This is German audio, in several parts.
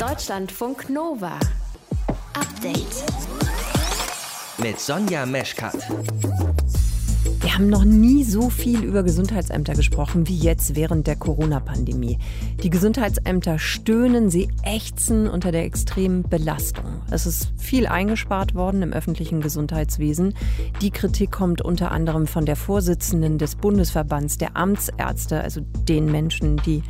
Deutschlandfunk Nova. Update. Mit Sonja Meschkat. Wir haben noch nie so viel über Gesundheitsämter gesprochen wie jetzt während der Corona-Pandemie. Die Gesundheitsämter stöhnen, sie ächzen unter der extremen Belastung. Es ist viel eingespart worden im öffentlichen Gesundheitswesen. Die Kritik kommt unter anderem von der Vorsitzenden des Bundesverbands der Amtsärzte, also den Menschen, die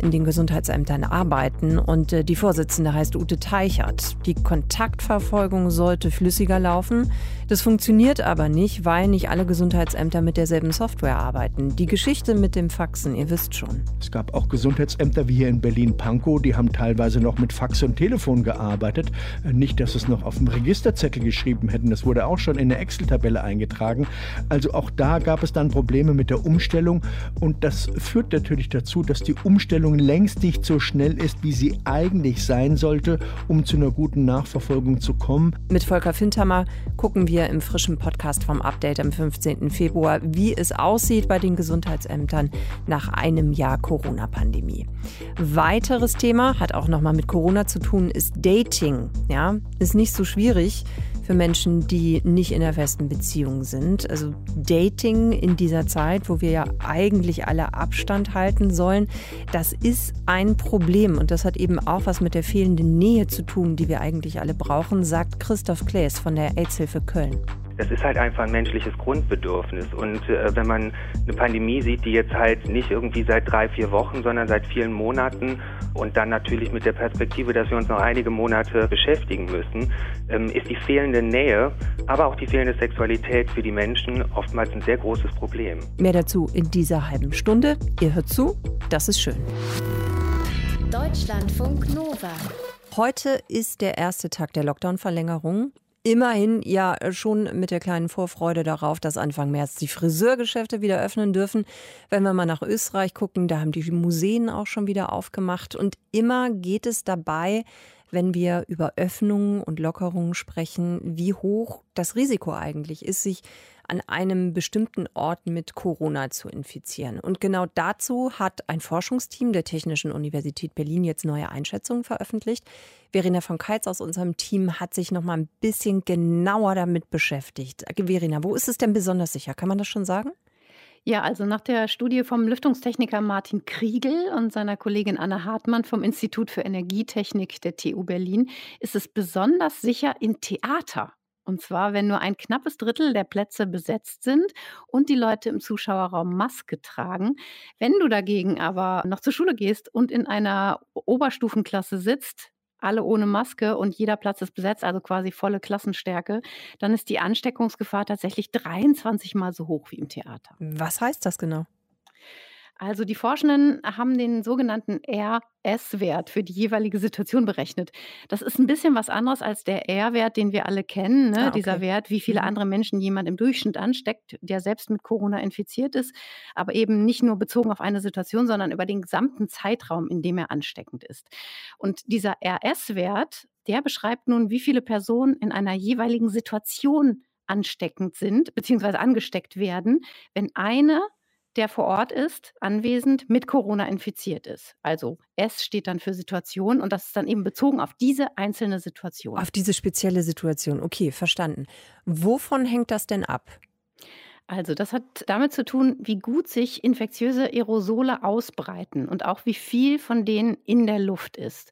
in den Gesundheitsämtern arbeiten. Und äh, die Vorsitzende heißt Ute Teichert. Die Kontaktverfolgung sollte flüssiger laufen. Das funktioniert aber nicht, weil nicht alle Gesundheitsämter mit derselben Software arbeiten. Die Geschichte mit dem Faxen, ihr wisst schon. Es gab auch Gesundheitsämter wie hier in Berlin-Pankow, die haben teilweise noch mit Fax und Telefon gearbeitet. Äh, nicht, dass es noch auf dem Registerzettel geschrieben hätten, das wurde auch schon in der Excel-Tabelle eingetragen. Also auch da gab es dann Probleme mit der Umstellung und das führt natürlich dazu, dass die Umstellung längst nicht so schnell ist, wie sie eigentlich sein sollte, um zu einer guten Nachverfolgung zu kommen. Mit Volker Fintermer gucken wir im frischen Podcast vom Update am 15. Februar, wie es aussieht bei den Gesundheitsämtern nach einem Jahr Corona-Pandemie. Weiteres Thema hat auch nochmal mit Corona zu tun, ist Dating. Ja, ist nicht so schwierig für Menschen, die nicht in der festen Beziehung sind. Also Dating in dieser Zeit, wo wir ja eigentlich alle Abstand halten sollen, das ist ein Problem und das hat eben auch was mit der fehlenden Nähe zu tun, die wir eigentlich alle brauchen, sagt Christoph Klaes von der AIDS-Hilfe Köln. Das ist halt einfach ein menschliches Grundbedürfnis. Und äh, wenn man eine Pandemie sieht, die jetzt halt nicht irgendwie seit drei, vier Wochen, sondern seit vielen Monaten und dann natürlich mit der Perspektive, dass wir uns noch einige Monate beschäftigen müssen, ähm, ist die fehlende Nähe, aber auch die fehlende Sexualität für die Menschen oftmals ein sehr großes Problem. Mehr dazu in dieser halben Stunde. Ihr hört zu, das ist schön. Deutschlandfunk Nova. Heute ist der erste Tag der Lockdown-Verlängerung. Immerhin ja schon mit der kleinen Vorfreude darauf, dass Anfang März die Friseurgeschäfte wieder öffnen dürfen. Wenn wir mal nach Österreich gucken, da haben die Museen auch schon wieder aufgemacht. Und immer geht es dabei, wenn wir über Öffnungen und Lockerungen sprechen, wie hoch das Risiko eigentlich ist, sich an einem bestimmten Ort mit Corona zu infizieren. Und genau dazu hat ein Forschungsteam der Technischen Universität Berlin jetzt neue Einschätzungen veröffentlicht. Verena von Keitz aus unserem Team hat sich noch mal ein bisschen genauer damit beschäftigt. Verena, wo ist es denn besonders sicher? Kann man das schon sagen? Ja, also nach der Studie vom Lüftungstechniker Martin Kriegel und seiner Kollegin Anna Hartmann vom Institut für Energietechnik der TU Berlin ist es besonders sicher in Theater. Und zwar, wenn nur ein knappes Drittel der Plätze besetzt sind und die Leute im Zuschauerraum Maske tragen. Wenn du dagegen aber noch zur Schule gehst und in einer Oberstufenklasse sitzt, alle ohne Maske und jeder Platz ist besetzt, also quasi volle Klassenstärke, dann ist die Ansteckungsgefahr tatsächlich 23 mal so hoch wie im Theater. Was heißt das genau? Also die Forschenden haben den sogenannten RS-Wert für die jeweilige Situation berechnet. Das ist ein bisschen was anderes als der R-Wert, den wir alle kennen. Ne? Ah, okay. Dieser Wert, wie viele mhm. andere Menschen jemand im Durchschnitt ansteckt, der selbst mit Corona infiziert ist, aber eben nicht nur bezogen auf eine Situation, sondern über den gesamten Zeitraum, in dem er ansteckend ist. Und dieser RS-Wert, der beschreibt nun, wie viele Personen in einer jeweiligen Situation ansteckend sind, beziehungsweise angesteckt werden, wenn eine der vor Ort ist, anwesend, mit Corona infiziert ist. Also S steht dann für Situation und das ist dann eben bezogen auf diese einzelne Situation. Auf diese spezielle Situation. Okay, verstanden. Wovon hängt das denn ab? Also das hat damit zu tun, wie gut sich infektiöse Aerosole ausbreiten und auch wie viel von denen in der Luft ist.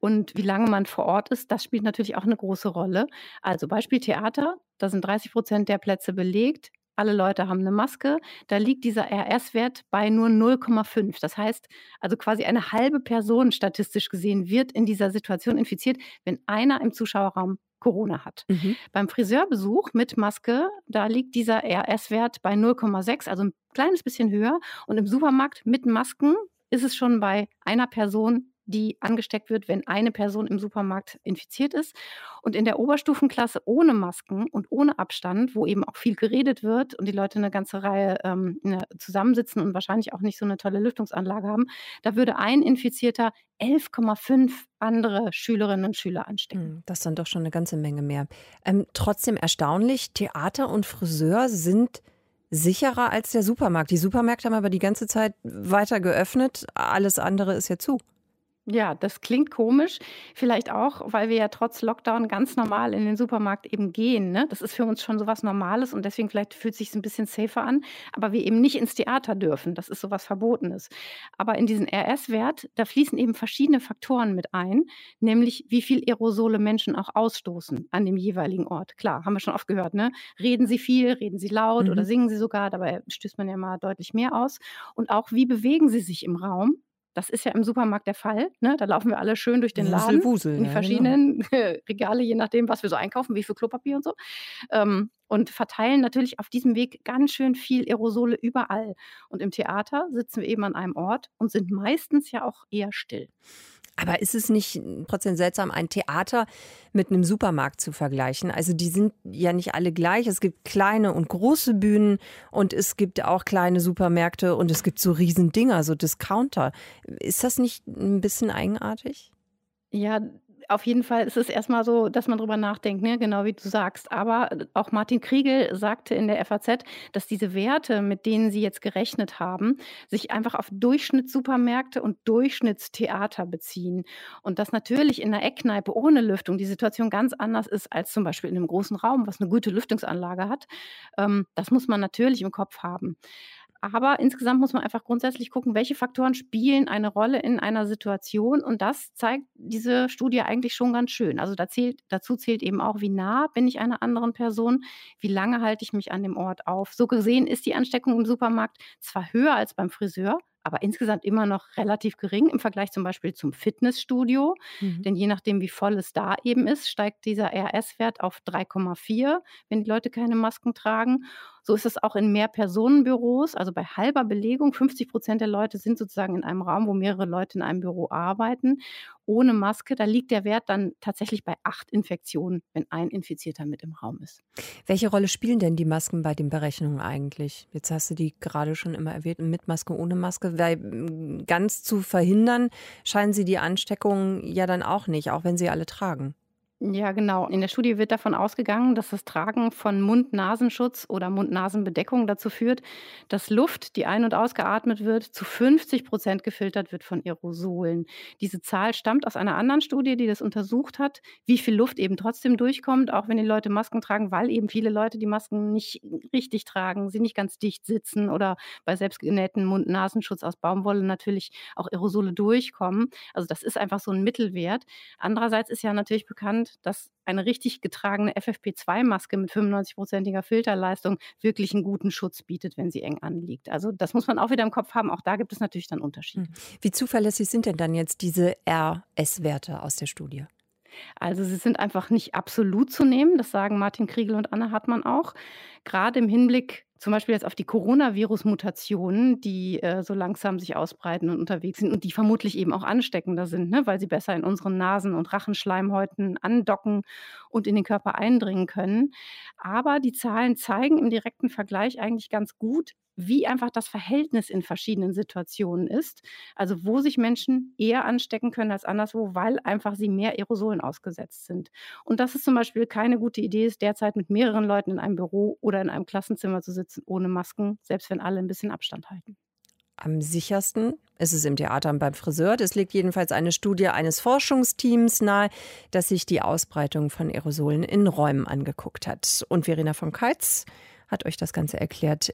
Und wie lange man vor Ort ist, das spielt natürlich auch eine große Rolle. Also Beispiel Theater, da sind 30 Prozent der Plätze belegt alle Leute haben eine Maske, da liegt dieser RS-Wert bei nur 0,5. Das heißt, also quasi eine halbe Person statistisch gesehen wird in dieser Situation infiziert, wenn einer im Zuschauerraum Corona hat. Mhm. Beim Friseurbesuch mit Maske, da liegt dieser RS-Wert bei 0,6, also ein kleines bisschen höher. Und im Supermarkt mit Masken ist es schon bei einer Person die angesteckt wird, wenn eine Person im Supermarkt infiziert ist. Und in der Oberstufenklasse ohne Masken und ohne Abstand, wo eben auch viel geredet wird und die Leute eine ganze Reihe ähm, zusammensitzen und wahrscheinlich auch nicht so eine tolle Lüftungsanlage haben, da würde ein Infizierter 11,5 andere Schülerinnen und Schüler anstecken. Hm, das ist dann doch schon eine ganze Menge mehr. Ähm, trotzdem erstaunlich, Theater und Friseur sind sicherer als der Supermarkt. Die Supermärkte haben aber die ganze Zeit weiter geöffnet, alles andere ist ja zu. Ja, das klingt komisch. Vielleicht auch, weil wir ja trotz Lockdown ganz normal in den Supermarkt eben gehen. Ne? Das ist für uns schon so was Normales und deswegen vielleicht fühlt es sich ein bisschen safer an. Aber wir eben nicht ins Theater dürfen. Das ist so was Verbotenes. Aber in diesen RS-Wert, da fließen eben verschiedene Faktoren mit ein, nämlich wie viel Aerosole Menschen auch ausstoßen an dem jeweiligen Ort. Klar, haben wir schon oft gehört. Ne? Reden sie viel, reden sie laut Mhm. oder singen sie sogar. Dabei stößt man ja mal deutlich mehr aus. Und auch, wie bewegen sie sich im Raum? Das ist ja im Supermarkt der Fall, ne? Da laufen wir alle schön durch den Laden Wusel, in die ja, genau. verschiedenen Regale, je nachdem, was wir so einkaufen, wie viel Klopapier und so. Ähm, und verteilen natürlich auf diesem Weg ganz schön viel Aerosole überall. Und im Theater sitzen wir eben an einem Ort und sind meistens ja auch eher still. Aber ist es nicht trotzdem seltsam, ein Theater mit einem Supermarkt zu vergleichen? Also die sind ja nicht alle gleich. Es gibt kleine und große Bühnen und es gibt auch kleine Supermärkte und es gibt so Riesendinger, so Discounter. Ist das nicht ein bisschen eigenartig? Ja, auf jeden Fall ist es erstmal so, dass man drüber nachdenkt, ne? genau wie du sagst. Aber äh, auch Martin Kriegel sagte in der FAZ, dass diese Werte, mit denen sie jetzt gerechnet haben, sich einfach auf Durchschnittssupermärkte und Durchschnittstheater beziehen. Und dass natürlich in einer Eckkneipe ohne Lüftung die Situation ganz anders ist als zum Beispiel in einem großen Raum, was eine gute Lüftungsanlage hat. Ähm, das muss man natürlich im Kopf haben. Aber insgesamt muss man einfach grundsätzlich gucken, welche Faktoren spielen eine Rolle in einer Situation. Und das zeigt diese Studie eigentlich schon ganz schön. Also da zählt, dazu zählt eben auch, wie nah bin ich einer anderen Person, wie lange halte ich mich an dem Ort auf. So gesehen ist die Ansteckung im Supermarkt zwar höher als beim Friseur, aber insgesamt immer noch relativ gering im Vergleich zum Beispiel zum Fitnessstudio. Mhm. Denn je nachdem, wie voll es da eben ist, steigt dieser RS-Wert auf 3,4, wenn die Leute keine Masken tragen. So ist es auch in Mehrpersonenbüros, also bei halber Belegung. 50 Prozent der Leute sind sozusagen in einem Raum, wo mehrere Leute in einem Büro arbeiten, ohne Maske. Da liegt der Wert dann tatsächlich bei acht Infektionen, wenn ein Infizierter mit im Raum ist. Welche Rolle spielen denn die Masken bei den Berechnungen eigentlich? Jetzt hast du die gerade schon immer erwähnt, mit Maske, ohne Maske. Weil mm, ganz zu verhindern scheinen sie die Ansteckung ja dann auch nicht, auch wenn sie alle tragen. Ja, genau. In der Studie wird davon ausgegangen, dass das Tragen von Mund-Nasenschutz oder Mund-Nasen-Bedeckung dazu führt, dass Luft, die ein- und ausgeatmet wird, zu 50 Prozent gefiltert wird von Aerosolen. Diese Zahl stammt aus einer anderen Studie, die das untersucht hat, wie viel Luft eben trotzdem durchkommt, auch wenn die Leute Masken tragen, weil eben viele Leute die Masken nicht richtig tragen, sie nicht ganz dicht sitzen oder bei selbstgenähten Mund-Nasenschutz aus Baumwolle natürlich auch Aerosole durchkommen. Also das ist einfach so ein Mittelwert. Andererseits ist ja natürlich bekannt, dass eine richtig getragene FFP2-Maske mit 95-prozentiger Filterleistung wirklich einen guten Schutz bietet, wenn sie eng anliegt. Also das muss man auch wieder im Kopf haben. Auch da gibt es natürlich dann Unterschiede. Wie zuverlässig sind denn dann jetzt diese RS-Werte aus der Studie? Also sie sind einfach nicht absolut zu nehmen. Das sagen Martin Kriegel und Anne Hartmann auch. Gerade im Hinblick zum Beispiel jetzt auf die Coronavirus-Mutationen, die äh, so langsam sich ausbreiten und unterwegs sind und die vermutlich eben auch ansteckender sind, ne? weil sie besser in unseren Nasen- und Rachenschleimhäuten andocken und in den Körper eindringen können. Aber die Zahlen zeigen im direkten Vergleich eigentlich ganz gut, wie einfach das Verhältnis in verschiedenen Situationen ist. Also wo sich Menschen eher anstecken können als anderswo, weil einfach sie mehr Aerosolen ausgesetzt sind. Und dass es zum Beispiel keine gute Idee ist, derzeit mit mehreren Leuten in einem Büro oder in einem Klassenzimmer zu sitzen ohne Masken, selbst wenn alle ein bisschen Abstand halten. Am sichersten ist es im Theater und beim Friseur. Das legt jedenfalls eine Studie eines Forschungsteams nahe, das sich die Ausbreitung von Aerosolen in Räumen angeguckt hat. Und Verena von Keitz hat euch das Ganze erklärt.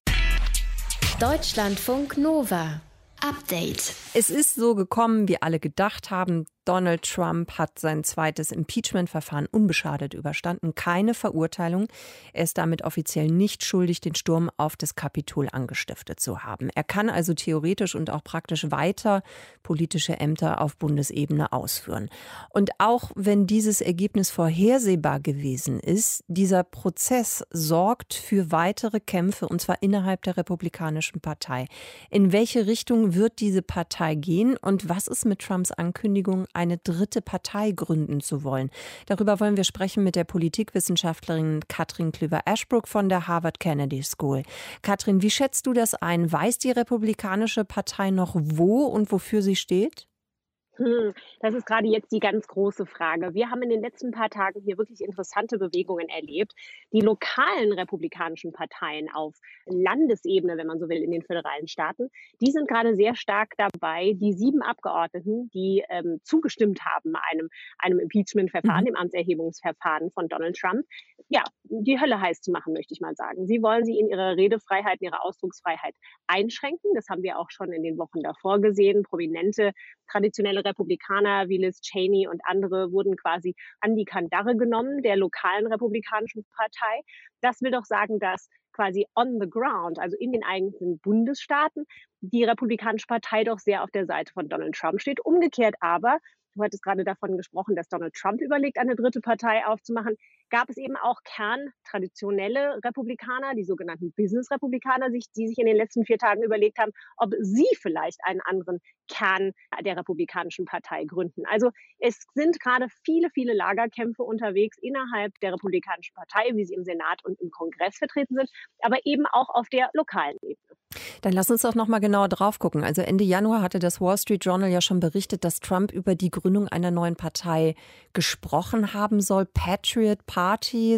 Deutschlandfunk Nova. Update. Es ist so gekommen, wie alle gedacht haben. Donald Trump hat sein zweites Impeachment-Verfahren unbeschadet überstanden. Keine Verurteilung. Er ist damit offiziell nicht schuldig, den Sturm auf das Kapitol angestiftet zu haben. Er kann also theoretisch und auch praktisch weiter politische Ämter auf Bundesebene ausführen. Und auch wenn dieses Ergebnis vorhersehbar gewesen ist, dieser Prozess sorgt für weitere Kämpfe und zwar innerhalb der Republikanischen Partei. In welche Richtung wird diese Partei gehen und was ist mit Trumps Ankündigung, eine dritte Partei gründen zu wollen? Darüber wollen wir sprechen mit der Politikwissenschaftlerin Katrin Klüver-Ashbrook von der Harvard Kennedy School. Katrin, wie schätzt du das ein? Weiß die Republikanische Partei noch, wo und wofür sie steht? Hm, das ist gerade jetzt die ganz große Frage. Wir haben in den letzten paar Tagen hier wirklich interessante Bewegungen erlebt. Die lokalen republikanischen Parteien auf Landesebene, wenn man so will, in den föderalen Staaten, die sind gerade sehr stark dabei, die sieben Abgeordneten, die ähm, zugestimmt haben einem, einem Impeachment-Verfahren, mhm. dem Amtserhebungsverfahren von Donald Trump, ja, die Hölle heiß zu machen, möchte ich mal sagen. Sie wollen sie in ihrer Redefreiheit, in ihrer Ausdrucksfreiheit einschränken. Das haben wir auch schon in den Wochen davor gesehen. Prominente traditionelle Republikaner wie Liz Cheney und andere wurden quasi an die Kandare genommen der lokalen republikanischen Partei. Das will doch sagen, dass quasi on the ground, also in den eigenen Bundesstaaten, die Republikanische Partei doch sehr auf der Seite von Donald Trump steht. Umgekehrt aber du hattest gerade davon gesprochen, dass Donald Trump überlegt, eine dritte Partei aufzumachen, gab es eben auch kerntraditionelle Republikaner, die sogenannten Business-Republikaner, die sich in den letzten vier Tagen überlegt haben, ob sie vielleicht einen anderen Kern der Republikanischen Partei gründen. Also es sind gerade viele, viele Lagerkämpfe unterwegs innerhalb der Republikanischen Partei, wie sie im Senat und im Kongress vertreten sind, aber eben auch auf der lokalen Ebene. Dann lass uns doch noch mal genauer drauf gucken. Also Ende Januar hatte das Wall Street Journal ja schon berichtet, dass Trump über die Gründung einer neuen Partei gesprochen haben soll. Patriot Party,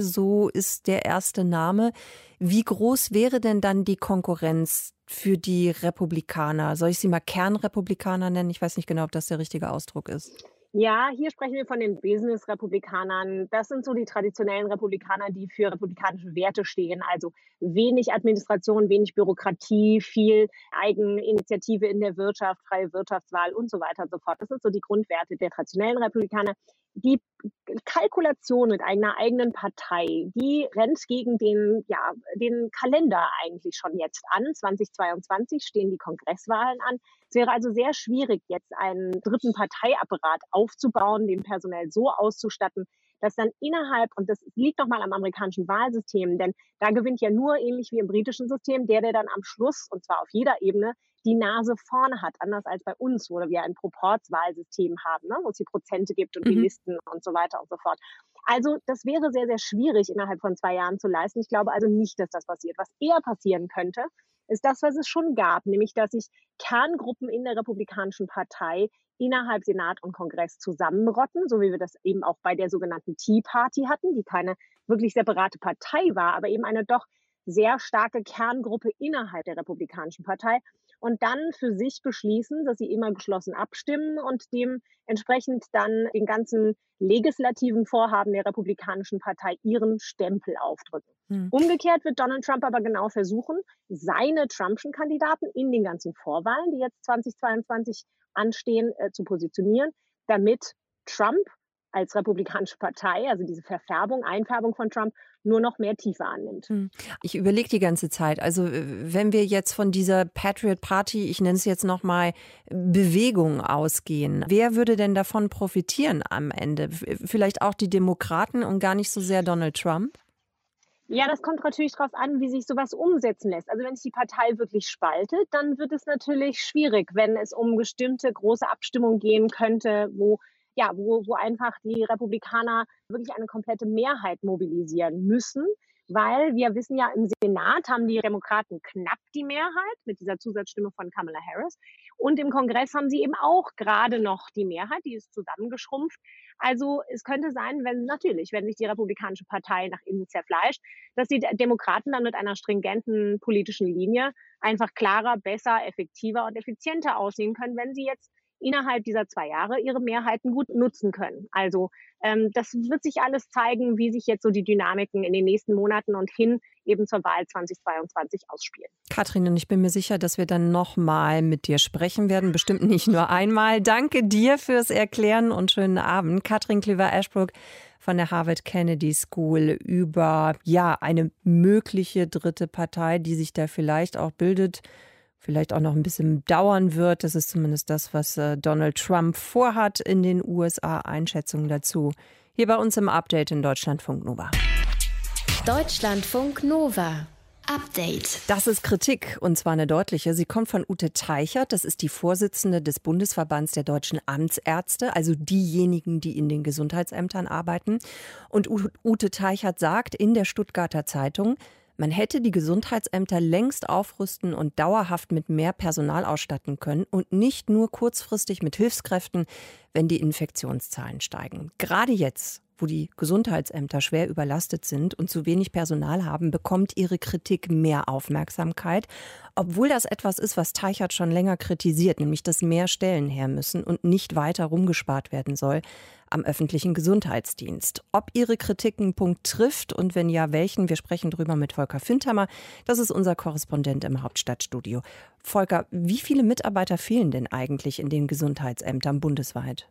so ist der erste Name. Wie groß wäre denn dann die Konkurrenz für die Republikaner? Soll ich sie mal Kernrepublikaner nennen? Ich weiß nicht genau, ob das der richtige Ausdruck ist. Ja, hier sprechen wir von den Business-Republikanern. Das sind so die traditionellen Republikaner, die für republikanische Werte stehen. Also wenig Administration, wenig Bürokratie, viel Eigeninitiative in der Wirtschaft, freie Wirtschaftswahl und so weiter und so fort. Das sind so die Grundwerte der traditionellen Republikaner die Kalkulation mit einer eigenen Partei, die rennt gegen den, ja, den Kalender eigentlich schon jetzt an. 2022 stehen die Kongresswahlen an. Es wäre also sehr schwierig, jetzt einen dritten Parteiapparat aufzubauen, den personell so auszustatten, dass dann innerhalb, und das liegt nochmal am amerikanischen Wahlsystem, denn da gewinnt ja nur ähnlich wie im britischen System der, der dann am Schluss, und zwar auf jeder Ebene, die Nase vorne hat, anders als bei uns, wo wir ein Proportswahlsystem haben, ne, wo es die Prozente gibt und mhm. die Listen und so weiter und so fort. Also das wäre sehr, sehr schwierig innerhalb von zwei Jahren zu leisten. Ich glaube also nicht, dass das passiert. Was eher passieren könnte, ist das, was es schon gab, nämlich dass sich Kerngruppen in der Republikanischen Partei innerhalb Senat und Kongress zusammenrotten, so wie wir das eben auch bei der sogenannten Tea Party hatten, die keine wirklich separate Partei war, aber eben eine doch sehr starke Kerngruppe innerhalb der Republikanischen Partei und dann für sich beschließen, dass sie immer geschlossen abstimmen und dementsprechend dann den ganzen legislativen Vorhaben der Republikanischen Partei ihren Stempel aufdrücken. Hm. Umgekehrt wird Donald Trump aber genau versuchen, seine Trumpschen Kandidaten in den ganzen Vorwahlen, die jetzt 2022 anstehen, äh, zu positionieren, damit Trump als republikanische Partei, also diese Verfärbung, Einfärbung von Trump, nur noch mehr Tiefe annimmt. Hm. Ich überlege die ganze Zeit, also wenn wir jetzt von dieser Patriot Party, ich nenne es jetzt nochmal, Bewegung ausgehen, wer würde denn davon profitieren am Ende? Vielleicht auch die Demokraten und gar nicht so sehr Donald Trump? Ja, das kommt natürlich darauf an, wie sich sowas umsetzen lässt. Also wenn sich die Partei wirklich spaltet, dann wird es natürlich schwierig, wenn es um bestimmte große Abstimmungen gehen könnte, wo ja, wo, wo einfach die Republikaner wirklich eine komplette Mehrheit mobilisieren müssen. Weil wir wissen ja, im Senat haben die Demokraten knapp die Mehrheit mit dieser Zusatzstimme von Kamala Harris. Und im Kongress haben sie eben auch gerade noch die Mehrheit, die ist zusammengeschrumpft. Also es könnte sein, wenn natürlich, wenn sich die Republikanische Partei nach innen zerfleischt, dass die Demokraten dann mit einer stringenten politischen Linie einfach klarer, besser, effektiver und effizienter aussehen können, wenn sie jetzt innerhalb dieser zwei Jahre ihre Mehrheiten gut nutzen können. Also ähm, das wird sich alles zeigen, wie sich jetzt so die Dynamiken in den nächsten Monaten und hin eben zur Wahl 2022 ausspielen. Katrin, und ich bin mir sicher, dass wir dann nochmal mit dir sprechen werden. Bestimmt nicht nur einmal. Danke dir fürs Erklären und schönen Abend. Katrin Cleaver-Ashbrook von der Harvard Kennedy School über ja eine mögliche dritte Partei, die sich da vielleicht auch bildet vielleicht auch noch ein bisschen dauern wird. Das ist zumindest das, was äh, Donald Trump vorhat in den USA. Einschätzungen dazu hier bei uns im Update in Deutschlandfunk Nova. Deutschlandfunk Nova. Update. Das ist Kritik und zwar eine deutliche. Sie kommt von Ute Teichert. Das ist die Vorsitzende des Bundesverbands der deutschen Amtsärzte, also diejenigen, die in den Gesundheitsämtern arbeiten. Und Ute Teichert sagt in der Stuttgarter Zeitung, Man hätte die Gesundheitsämter längst aufrüsten und dauerhaft mit mehr Personal ausstatten können und nicht nur kurzfristig mit Hilfskräften, wenn die Infektionszahlen steigen. Gerade jetzt, wo die Gesundheitsämter schwer überlastet sind und zu wenig Personal haben, bekommt ihre Kritik mehr Aufmerksamkeit, obwohl das etwas ist, was Teichert schon länger kritisiert, nämlich dass mehr Stellen her müssen und nicht weiter rumgespart werden soll am öffentlichen Gesundheitsdienst. Ob Ihre Kritik einen Punkt trifft und wenn ja, welchen, wir sprechen drüber mit Volker Findhammer. Das ist unser Korrespondent im Hauptstadtstudio. Volker, wie viele Mitarbeiter fehlen denn eigentlich in den Gesundheitsämtern bundesweit?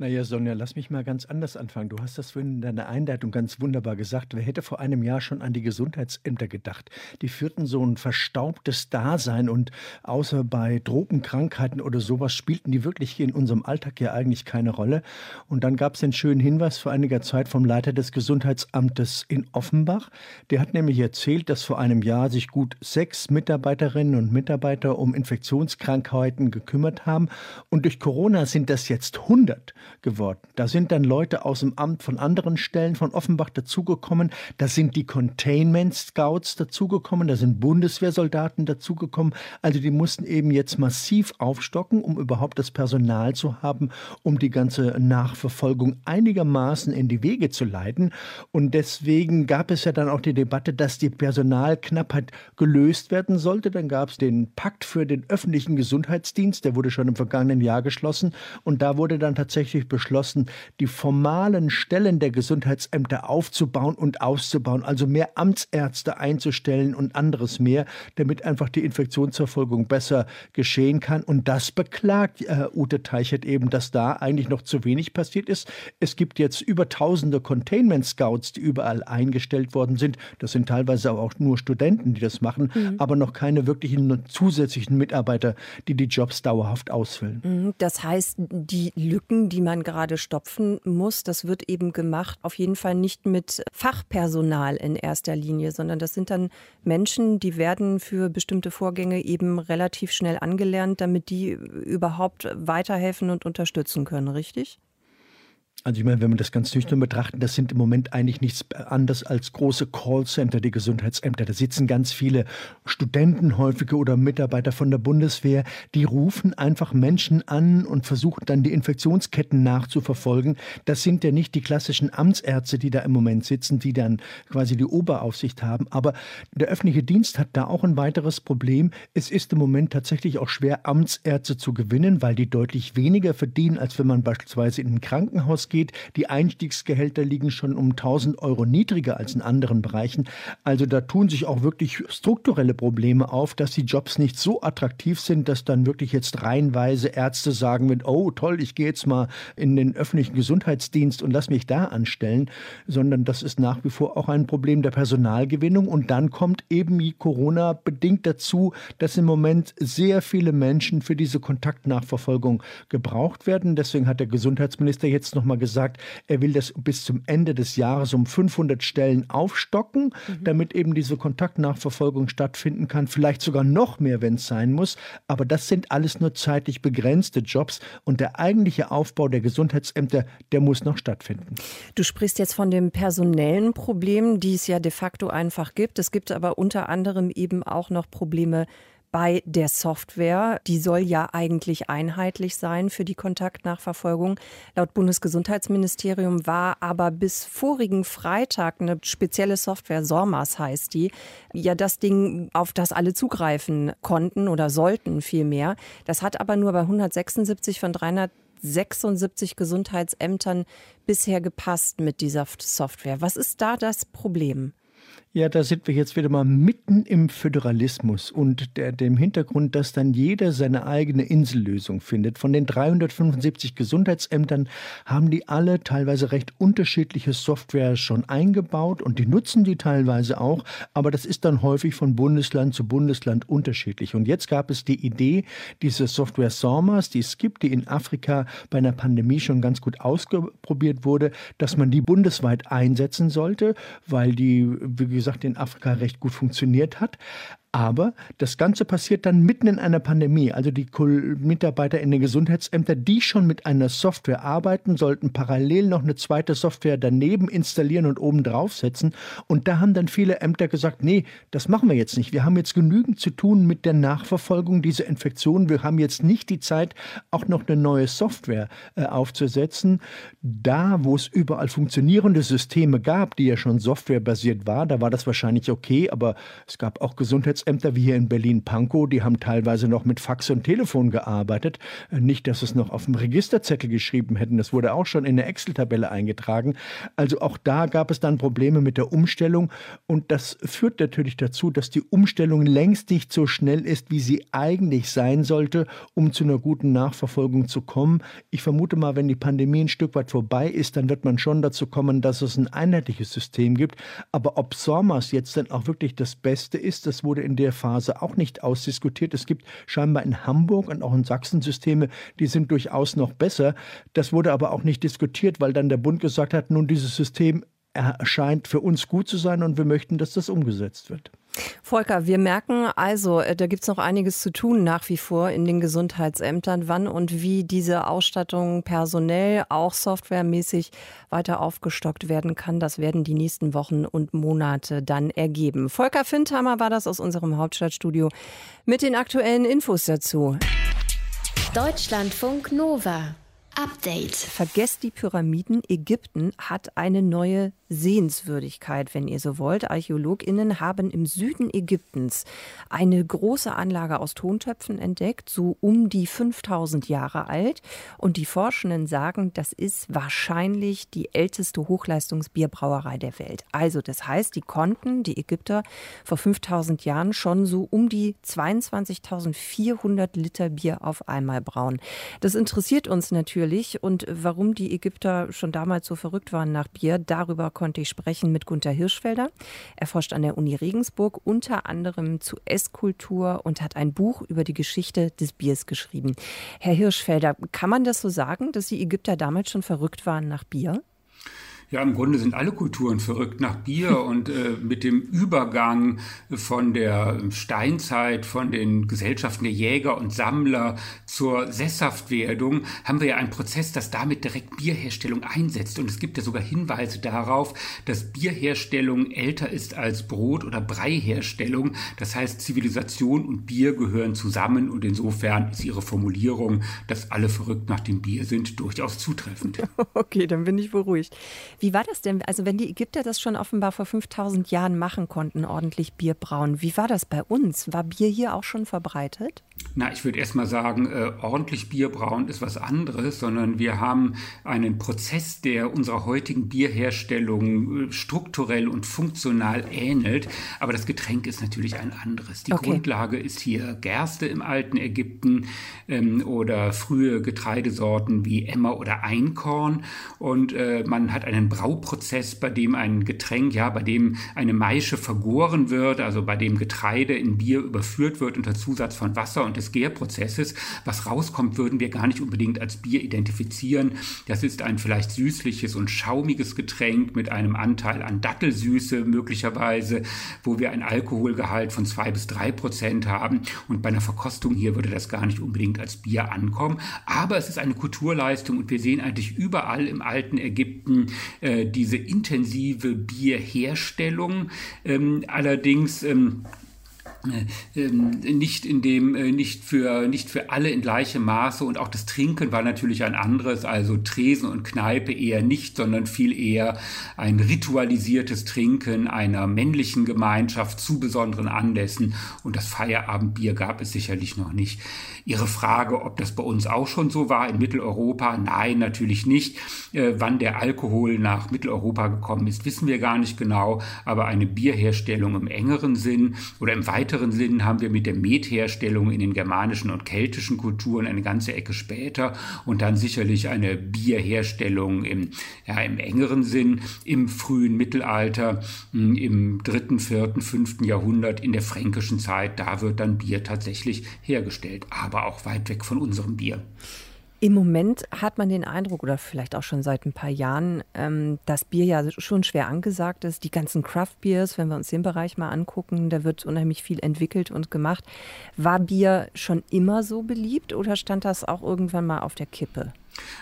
Naja, Sonja, lass mich mal ganz anders anfangen. Du hast das vorhin in deiner Einleitung ganz wunderbar gesagt. Wer hätte vor einem Jahr schon an die Gesundheitsämter gedacht? Die führten so ein verstaubtes Dasein und außer bei Tropenkrankheiten oder sowas spielten die wirklich in unserem Alltag ja eigentlich keine Rolle. Und dann gab es den schönen Hinweis vor einiger Zeit vom Leiter des Gesundheitsamtes in Offenbach. Der hat nämlich erzählt, dass vor einem Jahr sich gut sechs Mitarbeiterinnen und Mitarbeiter um Infektionskrankheiten gekümmert haben. Und durch Corona sind das jetzt 100 geworden. Da sind dann Leute aus dem Amt von anderen Stellen von Offenbach dazugekommen. Da sind die Containment Scouts dazugekommen. Da sind Bundeswehrsoldaten dazugekommen. Also die mussten eben jetzt massiv aufstocken, um überhaupt das Personal zu haben, um die ganze Nachverfolgung einigermaßen in die Wege zu leiten. Und deswegen gab es ja dann auch die Debatte, dass die Personalknappheit gelöst werden sollte. Dann gab es den Pakt für den öffentlichen Gesundheitsdienst, der wurde schon im vergangenen Jahr geschlossen. Und da wurde dann tatsächlich tatsächlich beschlossen, die formalen Stellen der Gesundheitsämter aufzubauen und auszubauen, also mehr Amtsärzte einzustellen und anderes mehr, damit einfach die Infektionsverfolgung besser geschehen kann. Und das beklagt äh, Ute Teichert eben, dass da eigentlich noch zu wenig passiert ist. Es gibt jetzt über tausende Containment Scouts, die überall eingestellt worden sind. Das sind teilweise auch nur Studenten, die das machen, mhm. aber noch keine wirklichen zusätzlichen Mitarbeiter, die die Jobs dauerhaft ausfüllen. Mhm. Das heißt, die Lücken, die man man gerade stopfen muss, das wird eben gemacht, auf jeden Fall nicht mit Fachpersonal in erster Linie, sondern das sind dann Menschen, die werden für bestimmte Vorgänge eben relativ schnell angelernt, damit die überhaupt weiterhelfen und unterstützen können, richtig? Also ich meine, wenn man das ganz nüchtern betrachtet, das sind im Moment eigentlich nichts anderes als große Callcenter, die Gesundheitsämter. Da sitzen ganz viele Studenten häufige oder Mitarbeiter von der Bundeswehr, die rufen einfach Menschen an und versuchen dann die Infektionsketten nachzuverfolgen. Das sind ja nicht die klassischen Amtsärzte, die da im Moment sitzen, die dann quasi die Oberaufsicht haben. Aber der öffentliche Dienst hat da auch ein weiteres Problem. Es ist im Moment tatsächlich auch schwer, Amtsärzte zu gewinnen, weil die deutlich weniger verdienen, als wenn man beispielsweise in ein Krankenhaus ausgeht. Die Einstiegsgehälter liegen schon um 1000 Euro niedriger als in anderen Bereichen. Also da tun sich auch wirklich strukturelle Probleme auf, dass die Jobs nicht so attraktiv sind, dass dann wirklich jetzt reihenweise Ärzte sagen mit, oh toll, ich gehe jetzt mal in den öffentlichen Gesundheitsdienst und lass mich da anstellen, sondern das ist nach wie vor auch ein Problem der Personalgewinnung. Und dann kommt eben Corona bedingt dazu, dass im Moment sehr viele Menschen für diese Kontaktnachverfolgung gebraucht werden. Deswegen hat der Gesundheitsminister jetzt noch mal gesagt, er will das bis zum Ende des Jahres um 500 Stellen aufstocken, mhm. damit eben diese Kontaktnachverfolgung stattfinden kann. Vielleicht sogar noch mehr, wenn es sein muss. Aber das sind alles nur zeitlich begrenzte Jobs und der eigentliche Aufbau der Gesundheitsämter, der muss noch stattfinden. Du sprichst jetzt von dem personellen Problem, die es ja de facto einfach gibt. Es gibt aber unter anderem eben auch noch Probleme bei der Software. Die soll ja eigentlich einheitlich sein für die Kontaktnachverfolgung. Laut Bundesgesundheitsministerium war aber bis vorigen Freitag eine spezielle Software, SORMAS heißt die, ja das Ding, auf das alle zugreifen konnten oder sollten vielmehr. Das hat aber nur bei 176 von 376 Gesundheitsämtern bisher gepasst mit dieser Software. Was ist da das Problem? Ja, da sind wir jetzt wieder mal mitten im Föderalismus und der, dem Hintergrund, dass dann jeder seine eigene Insellösung findet. Von den 375 Gesundheitsämtern haben die alle teilweise recht unterschiedliche Software schon eingebaut und die nutzen die teilweise auch, aber das ist dann häufig von Bundesland zu Bundesland unterschiedlich. Und jetzt gab es die Idee, diese Software SORMAS, die es gibt, die in Afrika bei einer Pandemie schon ganz gut ausprobiert wurde, dass man die bundesweit einsetzen sollte, weil die, wie in Afrika recht gut funktioniert hat. Aber das Ganze passiert dann mitten in einer Pandemie. Also die Mitarbeiter in den Gesundheitsämtern, die schon mit einer Software arbeiten, sollten parallel noch eine zweite Software daneben installieren und oben draufsetzen. Und da haben dann viele Ämter gesagt, nee, das machen wir jetzt nicht. Wir haben jetzt genügend zu tun mit der Nachverfolgung dieser Infektionen. Wir haben jetzt nicht die Zeit, auch noch eine neue Software äh, aufzusetzen. Da, wo es überall funktionierende Systeme gab, die ja schon softwarebasiert war, da war das wahrscheinlich okay. Aber es gab auch Gesundheitsämter wie hier in Berlin-Pankow, die haben teilweise noch mit Fax und Telefon gearbeitet. Äh, nicht, dass es noch auf dem Registerzettel geschrieben hätten. Das wurde auch schon in der Excel-Tabelle eingetragen. Also auch da gab es dann Probleme mit der Umstellung. Und das führt natürlich dazu, dass die Umstellung längst nicht so schnell ist, wie sie eigentlich sein sollte, um zu einer guten Nachverfolgung zu kommen. Ich vermute mal, wenn die Pandemie ein Stück weit vorbei ist, dann wird man schon dazu kommen, dass es ein einheitliches System gibt. Aber ob SORMAS jetzt dann auch wirklich das Beste ist, das wurde in der Phase auch nicht ausdiskutiert. Es gibt scheinbar in Hamburg und auch in Sachsen Systeme, die sind durchaus noch besser. Das wurde aber auch nicht diskutiert, weil dann der Bund gesagt hat, nun dieses System erscheint für uns gut zu sein und wir möchten, dass das umgesetzt wird. Volker, wir merken also, äh, da gibt es noch einiges zu tun nach wie vor in den Gesundheitsämtern. Wann und wie diese Ausstattung personell, auch softwaremäßig weiter aufgestockt werden kann, das werden die nächsten Wochen und Monate dann ergeben. Volker Findhammer war das aus unserem Hauptstadtstudio mit den aktuellen Infos dazu. Deutschlandfunk Nova. Update. Vergesst die Pyramiden. Ägypten hat eine neue Sehenswürdigkeit, wenn ihr so wollt. ArchäologInnen haben im Süden Ägyptens eine große Anlage aus Tontöpfen entdeckt, so um die 5000 Jahre alt. Und die Forschenden sagen, das ist wahrscheinlich die älteste Hochleistungsbierbrauerei der Welt. Also, das heißt, die konnten, die Ägypter, vor 5000 Jahren schon so um die 22.400 Liter Bier auf einmal brauen. Das interessiert uns natürlich. Und warum die Ägypter schon damals so verrückt waren nach Bier, darüber konnte ich sprechen mit Gunther Hirschfelder. Er forscht an der Uni Regensburg unter anderem zu Esskultur und hat ein Buch über die Geschichte des Biers geschrieben. Herr Hirschfelder, kann man das so sagen, dass die Ägypter damals schon verrückt waren nach Bier? Ja, im Grunde sind alle Kulturen verrückt nach Bier und äh, mit dem Übergang von der Steinzeit, von den Gesellschaften der Jäger und Sammler zur Sesshaftwerdung haben wir ja einen Prozess, das damit direkt Bierherstellung einsetzt. Und es gibt ja sogar Hinweise darauf, dass Bierherstellung älter ist als Brot- oder Breiherstellung. Das heißt, Zivilisation und Bier gehören zusammen und insofern ist Ihre Formulierung, dass alle verrückt nach dem Bier sind, durchaus zutreffend. Okay, dann bin ich beruhigt. Wie war das denn? Also wenn die Ägypter das schon offenbar vor 5000 Jahren machen konnten, ordentlich Bier brauen, wie war das bei uns? War Bier hier auch schon verbreitet? Na, ich würde erst mal sagen, äh, ordentlich Bier brauen ist was anderes, sondern wir haben einen Prozess, der unserer heutigen Bierherstellung äh, strukturell und funktional ähnelt. Aber das Getränk ist natürlich ein anderes. Die okay. Grundlage ist hier Gerste im alten Ägypten ähm, oder frühe Getreidesorten wie Emmer oder Einkorn. Und äh, man hat einen Brauprozess, bei dem ein Getränk, ja, bei dem eine Maische vergoren wird, also bei dem Getreide in Bier überführt wird unter Zusatz von Wasser und des Gärprozesses. Was rauskommt, würden wir gar nicht unbedingt als Bier identifizieren. Das ist ein vielleicht süßliches und schaumiges Getränk mit einem Anteil an Dattelsüße möglicherweise, wo wir ein Alkoholgehalt von zwei bis drei Prozent haben. Und bei einer Verkostung hier würde das gar nicht unbedingt als Bier ankommen. Aber es ist eine Kulturleistung und wir sehen eigentlich überall im alten Ägypten äh, diese intensive Bierherstellung. Ähm, allerdings ähm, äh, ähm, nicht in dem äh, nicht für nicht für alle in gleichem Maße. Und auch das Trinken war natürlich ein anderes. Also Tresen und Kneipe eher nicht sondern viel eher ein ritualisiertes Trinken einer männlichen Gemeinschaft zu besonderen Anlässen. Und das Feierabendbier gab es sicherlich noch nicht. Ihre Frage ob das bei uns auch schon so war in Mitteleuropa? Nein natürlich nicht. Äh, wann der Alkohol nach Mitteleuropa gekommen ist wissen wir gar nicht genau. Aber eine Bierherstellung im engeren Sinn oder im weiteren weiteren Sinn haben wir mit der Metherstellung in den germanischen und keltischen Kulturen eine ganze Ecke später und dann sicherlich eine Bierherstellung im, ja, im engeren Sinn im frühen Mittelalter, hm, im dritten, vierten, fünften Jahrhundert in der fränkischen Zeit. Da wird dann Bier tatsächlich hergestellt, aber auch weit weg von unserem Bier. Im Moment hat man den Eindruck, oder vielleicht auch schon seit ein paar Jahren, ähm, dass Bier ja schon schwer angesagt ist. Die ganzen Craft Beers, wenn wir uns den Bereich mal angucken, da wird unheimlich viel entwickelt und gemacht. War Bier schon immer so beliebt oder stand das auch irgendwann mal auf der Kippe?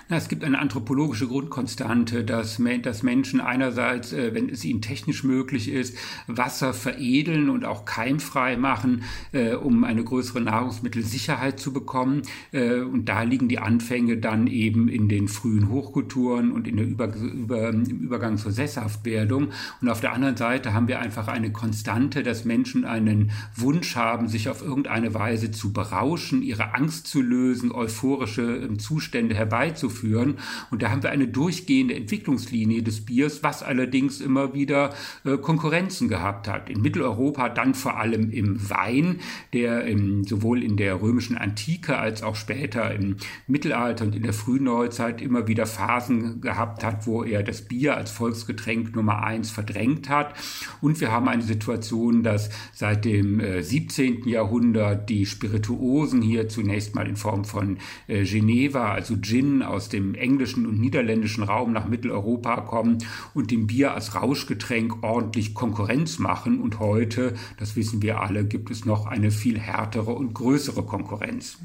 Na, es gibt eine anthropologische Grundkonstante, dass, dass Menschen einerseits, äh, wenn es ihnen technisch möglich ist, Wasser veredeln und auch keimfrei machen, äh, um eine größere Nahrungsmittelsicherheit zu bekommen. Äh, und da liegen die Anfänge dann eben in den frühen Hochkulturen und in der Über, Über, im Übergang zur Sesshaftwerdung. Und auf der anderen Seite haben wir einfach eine Konstante, dass Menschen einen Wunsch haben, sich auf irgendeine Weise zu berauschen, ihre Angst zu lösen, euphorische ähm, Zustände herbeizuführen. Und da haben wir eine durchgehende Entwicklungslinie des Biers, was allerdings immer wieder äh, Konkurrenzen gehabt hat. In Mitteleuropa dann vor allem im Wein, der im, sowohl in der römischen Antike als auch später im Mittelalter und in der frühen Neuzeit immer wieder Phasen gehabt hat, wo er das Bier als Volksgetränk Nummer eins verdrängt hat. Und wir haben eine Situation, dass seit dem äh, 17. Jahrhundert die Spirituosen hier zunächst mal in Form von äh, Geneva, also Gin, aus dem englischen und niederländischen Raum nach Mitteleuropa kommen und dem Bier als Rauschgetränk ordentlich Konkurrenz machen. Und heute, das wissen wir alle, gibt es noch eine viel härtere und größere Konkurrenz.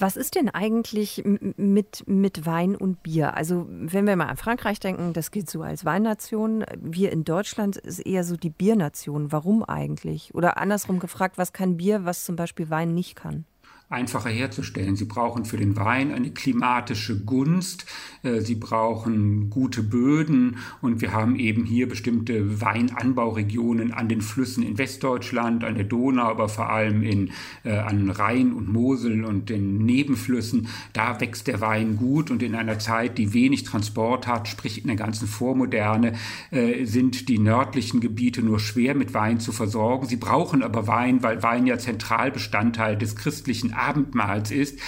Was ist denn eigentlich mit, mit Wein und Bier? Also, wenn wir mal an Frankreich denken, das gilt so als Weinnation. Wir in Deutschland ist eher so die Biernation. Warum eigentlich? Oder andersrum gefragt, was kann Bier, was zum Beispiel Wein nicht kann? Einfacher herzustellen. Sie brauchen für den Wein eine klimatische Gunst, äh, sie brauchen gute Böden und wir haben eben hier bestimmte Weinanbauregionen an den Flüssen in Westdeutschland, an der Donau, aber vor allem in, äh, an Rhein und Mosel und den Nebenflüssen. Da wächst der Wein gut und in einer Zeit, die wenig Transport hat, sprich in der ganzen Vormoderne, äh, sind die nördlichen Gebiete nur schwer mit Wein zu versorgen. Sie brauchen aber Wein, weil Wein ja Zentralbestandteil des christlichen Abendmahls ist.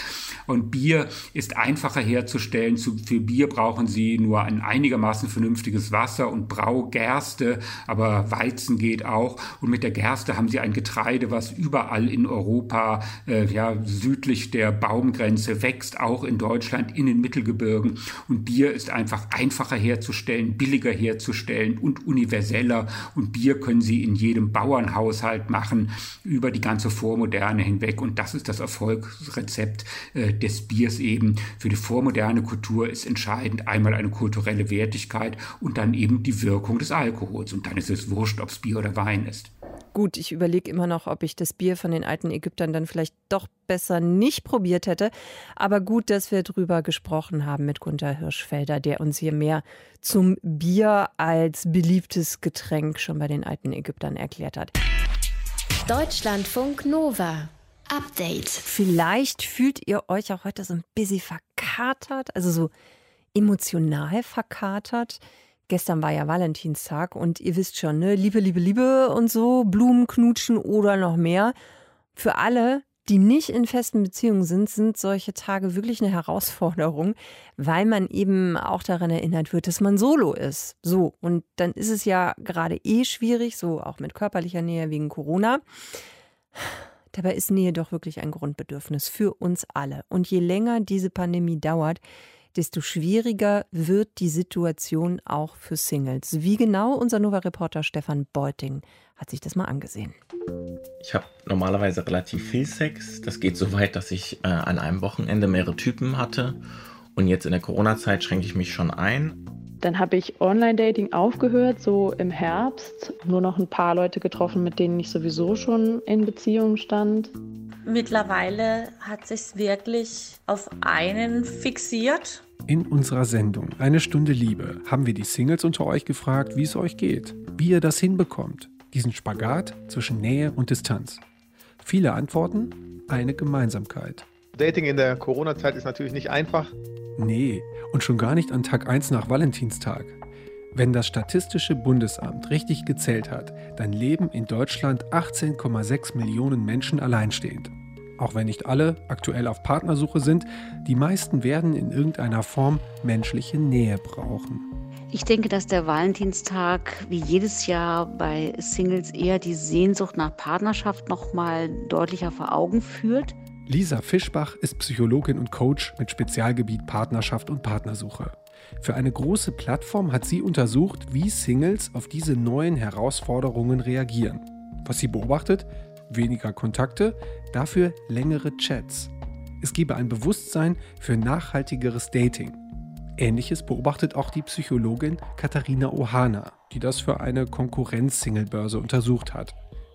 Und Bier ist einfacher herzustellen. Für Bier brauchen Sie nur ein einigermaßen vernünftiges Wasser und Braugerste, aber Weizen geht auch. Und mit der Gerste haben Sie ein Getreide, was überall in Europa, äh, ja, südlich der Baumgrenze wächst, auch in Deutschland, in den Mittelgebirgen. Und Bier ist einfach einfacher herzustellen, billiger herzustellen und universeller. Und Bier können Sie in jedem Bauernhaushalt machen, über die ganze Vormoderne hinweg. Und das ist das Erfolgsrezept äh, des Biers eben. Für die vormoderne Kultur ist entscheidend einmal eine kulturelle Wertigkeit und dann eben die Wirkung des Alkohols. Und dann ist es wurscht, ob es Bier oder Wein ist. Gut, ich überlege immer noch, ob ich das Bier von den alten Ägyptern dann vielleicht doch besser nicht probiert hätte. Aber gut, dass wir drüber gesprochen haben mit Gunther Hirschfelder, der uns hier mehr zum Bier als beliebtes Getränk schon bei den alten Ägyptern erklärt hat. Deutschlandfunk Nova. Update. Vielleicht fühlt ihr euch auch heute so ein bisschen verkatert, also so emotional verkatert. Gestern war ja Valentinstag und ihr wisst schon, ne? Liebe, Liebe, Liebe und so, Blumen knutschen oder noch mehr. Für alle, die nicht in festen Beziehungen sind, sind solche Tage wirklich eine Herausforderung, weil man eben auch daran erinnert wird, dass man solo ist. So, und dann ist es ja gerade eh schwierig, so auch mit körperlicher Nähe wegen Corona. Dabei ist Nähe doch wirklich ein Grundbedürfnis für uns alle. Und je länger diese Pandemie dauert, desto schwieriger wird die Situation auch für Singles. Wie genau unser Nova-Reporter Stefan Beuting hat sich das mal angesehen. Ich habe normalerweise relativ viel Sex. Das geht so weit, dass ich äh, an einem Wochenende mehrere Typen hatte. Und jetzt in der Corona-Zeit schränke ich mich schon ein. Dann habe ich Online-Dating aufgehört, so im Herbst. Nur noch ein paar Leute getroffen, mit denen ich sowieso schon in Beziehung stand. Mittlerweile hat sich wirklich auf einen fixiert. In unserer Sendung Eine Stunde Liebe haben wir die Singles unter euch gefragt, wie es euch geht, wie ihr das hinbekommt, diesen Spagat zwischen Nähe und Distanz. Viele Antworten, eine Gemeinsamkeit. Dating in der Corona-Zeit ist natürlich nicht einfach. Nee, und schon gar nicht an Tag 1 nach Valentinstag. Wenn das Statistische Bundesamt richtig gezählt hat, dann leben in Deutschland 18,6 Millionen Menschen alleinstehend. Auch wenn nicht alle aktuell auf Partnersuche sind, die meisten werden in irgendeiner Form menschliche Nähe brauchen. Ich denke, dass der Valentinstag wie jedes Jahr bei Singles eher die Sehnsucht nach Partnerschaft noch mal deutlicher vor Augen führt. Lisa Fischbach ist Psychologin und Coach mit Spezialgebiet Partnerschaft und Partnersuche. Für eine große Plattform hat sie untersucht, wie Singles auf diese neuen Herausforderungen reagieren. Was sie beobachtet? Weniger Kontakte, dafür längere Chats. Es gebe ein Bewusstsein für nachhaltigeres Dating. Ähnliches beobachtet auch die Psychologin Katharina Ohana, die das für eine Konkurrenz-Singlebörse untersucht hat.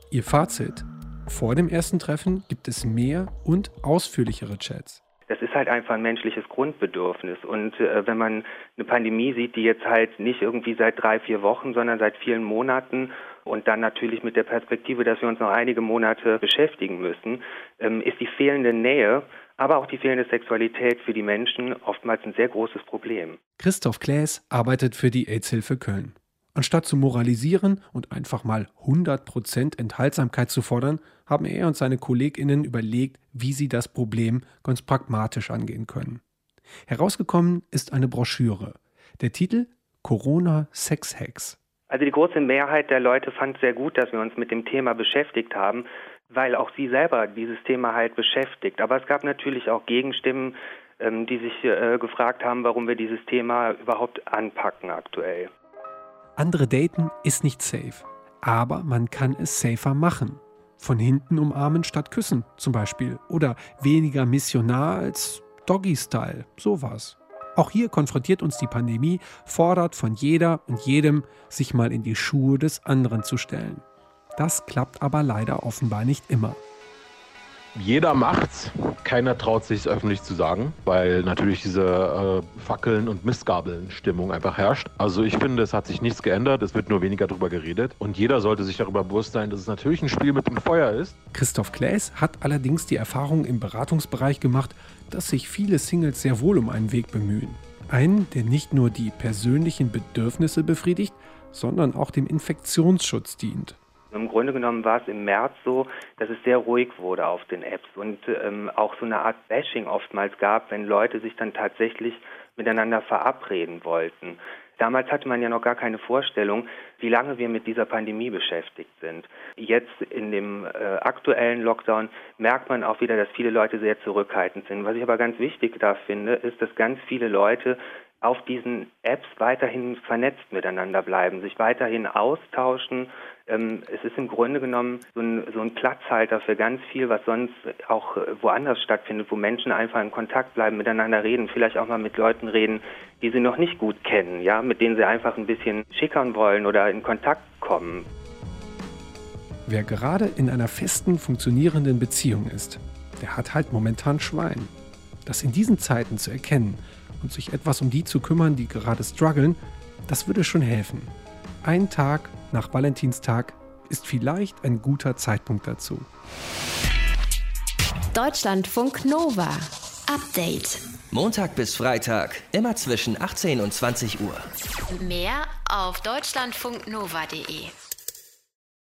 Ihr Fazit: Vor dem ersten Treffen gibt es mehr und ausführlichere Chats. Das ist halt einfach ein menschliches Grundbedürfnis. Und äh, wenn man eine Pandemie sieht, die jetzt halt nicht irgendwie seit drei, vier Wochen, sondern seit vielen Monaten und dann natürlich mit der Perspektive, dass wir uns noch einige Monate beschäftigen müssen, ähm, ist die fehlende Nähe, aber auch die fehlende Sexualität für die Menschen oftmals ein sehr großes Problem. Christoph Klaes arbeitet für die AIDS-Hilfe Köln. Anstatt zu moralisieren und einfach mal 100% Enthaltsamkeit zu fordern, haben er und seine KollegInnen überlegt, wie sie das Problem ganz pragmatisch angehen können. Herausgekommen ist eine Broschüre. Der Titel Corona Sex Hacks. Also die große Mehrheit der Leute fand sehr gut, dass wir uns mit dem Thema beschäftigt haben, weil auch sie selber dieses Thema halt beschäftigt. Aber es gab natürlich auch Gegenstimmen, ähm, die sich äh, gefragt haben, warum wir dieses Thema überhaupt anpacken aktuell. Andere daten ist nicht safe, aber man kann es safer machen. Von hinten umarmen statt küssen zum Beispiel. Oder weniger missionar als Doggy-Style, sowas. Auch hier konfrontiert uns die Pandemie, fordert von jeder und jedem, sich mal in die Schuhe des anderen zu stellen. Das klappt aber leider offenbar nicht immer. Jeder macht's, keiner traut sich es öffentlich zu sagen, weil natürlich diese äh, Fackeln- und Mistgabeln-Stimmung einfach herrscht. Also ich finde, es hat sich nichts geändert, es wird nur weniger darüber geredet und jeder sollte sich darüber bewusst sein, dass es natürlich ein Spiel mit dem Feuer ist. Christoph Klaes hat allerdings die Erfahrung im Beratungsbereich gemacht, dass sich viele Singles sehr wohl um einen Weg bemühen. Einen, der nicht nur die persönlichen Bedürfnisse befriedigt, sondern auch dem Infektionsschutz dient. Im Grunde genommen war es im März so, dass es sehr ruhig wurde auf den Apps und ähm, auch so eine Art Bashing oftmals gab, wenn Leute sich dann tatsächlich miteinander verabreden wollten. Damals hatte man ja noch gar keine Vorstellung, wie lange wir mit dieser Pandemie beschäftigt sind. Jetzt in dem äh, aktuellen Lockdown merkt man auch wieder, dass viele Leute sehr zurückhaltend sind. Was ich aber ganz wichtig da finde, ist, dass ganz viele Leute auf diesen Apps weiterhin vernetzt miteinander bleiben, sich weiterhin austauschen. Ähm, es ist im Grunde genommen so ein, so ein, Platzhalter für ganz viel, was sonst auch woanders stattfindet, wo Menschen einfach in Kontakt bleiben, miteinander reden, vielleicht auch mal mit Leuten reden, die sie noch nicht gut kennen, ja, mit denen sie einfach ein bisschen schickern wollen oder in Kontakt kommen. Wer gerade in einer festen, funktionierenden Beziehung ist, der hat halt momentan Schwein. Das in diesen Zeiten zu erkennen und sich etwas um die zu kümmern, die gerade strugglen, das würde schon helfen. Ein Tag nach Valentinstag ist vielleicht ein guter Zeitpunkt dazu. Deutschlandfunk Nova. Update. Montag bis Freitag, immer zwischen 18 und 20 Uhr. Mehr auf deutschlandfunknova.de.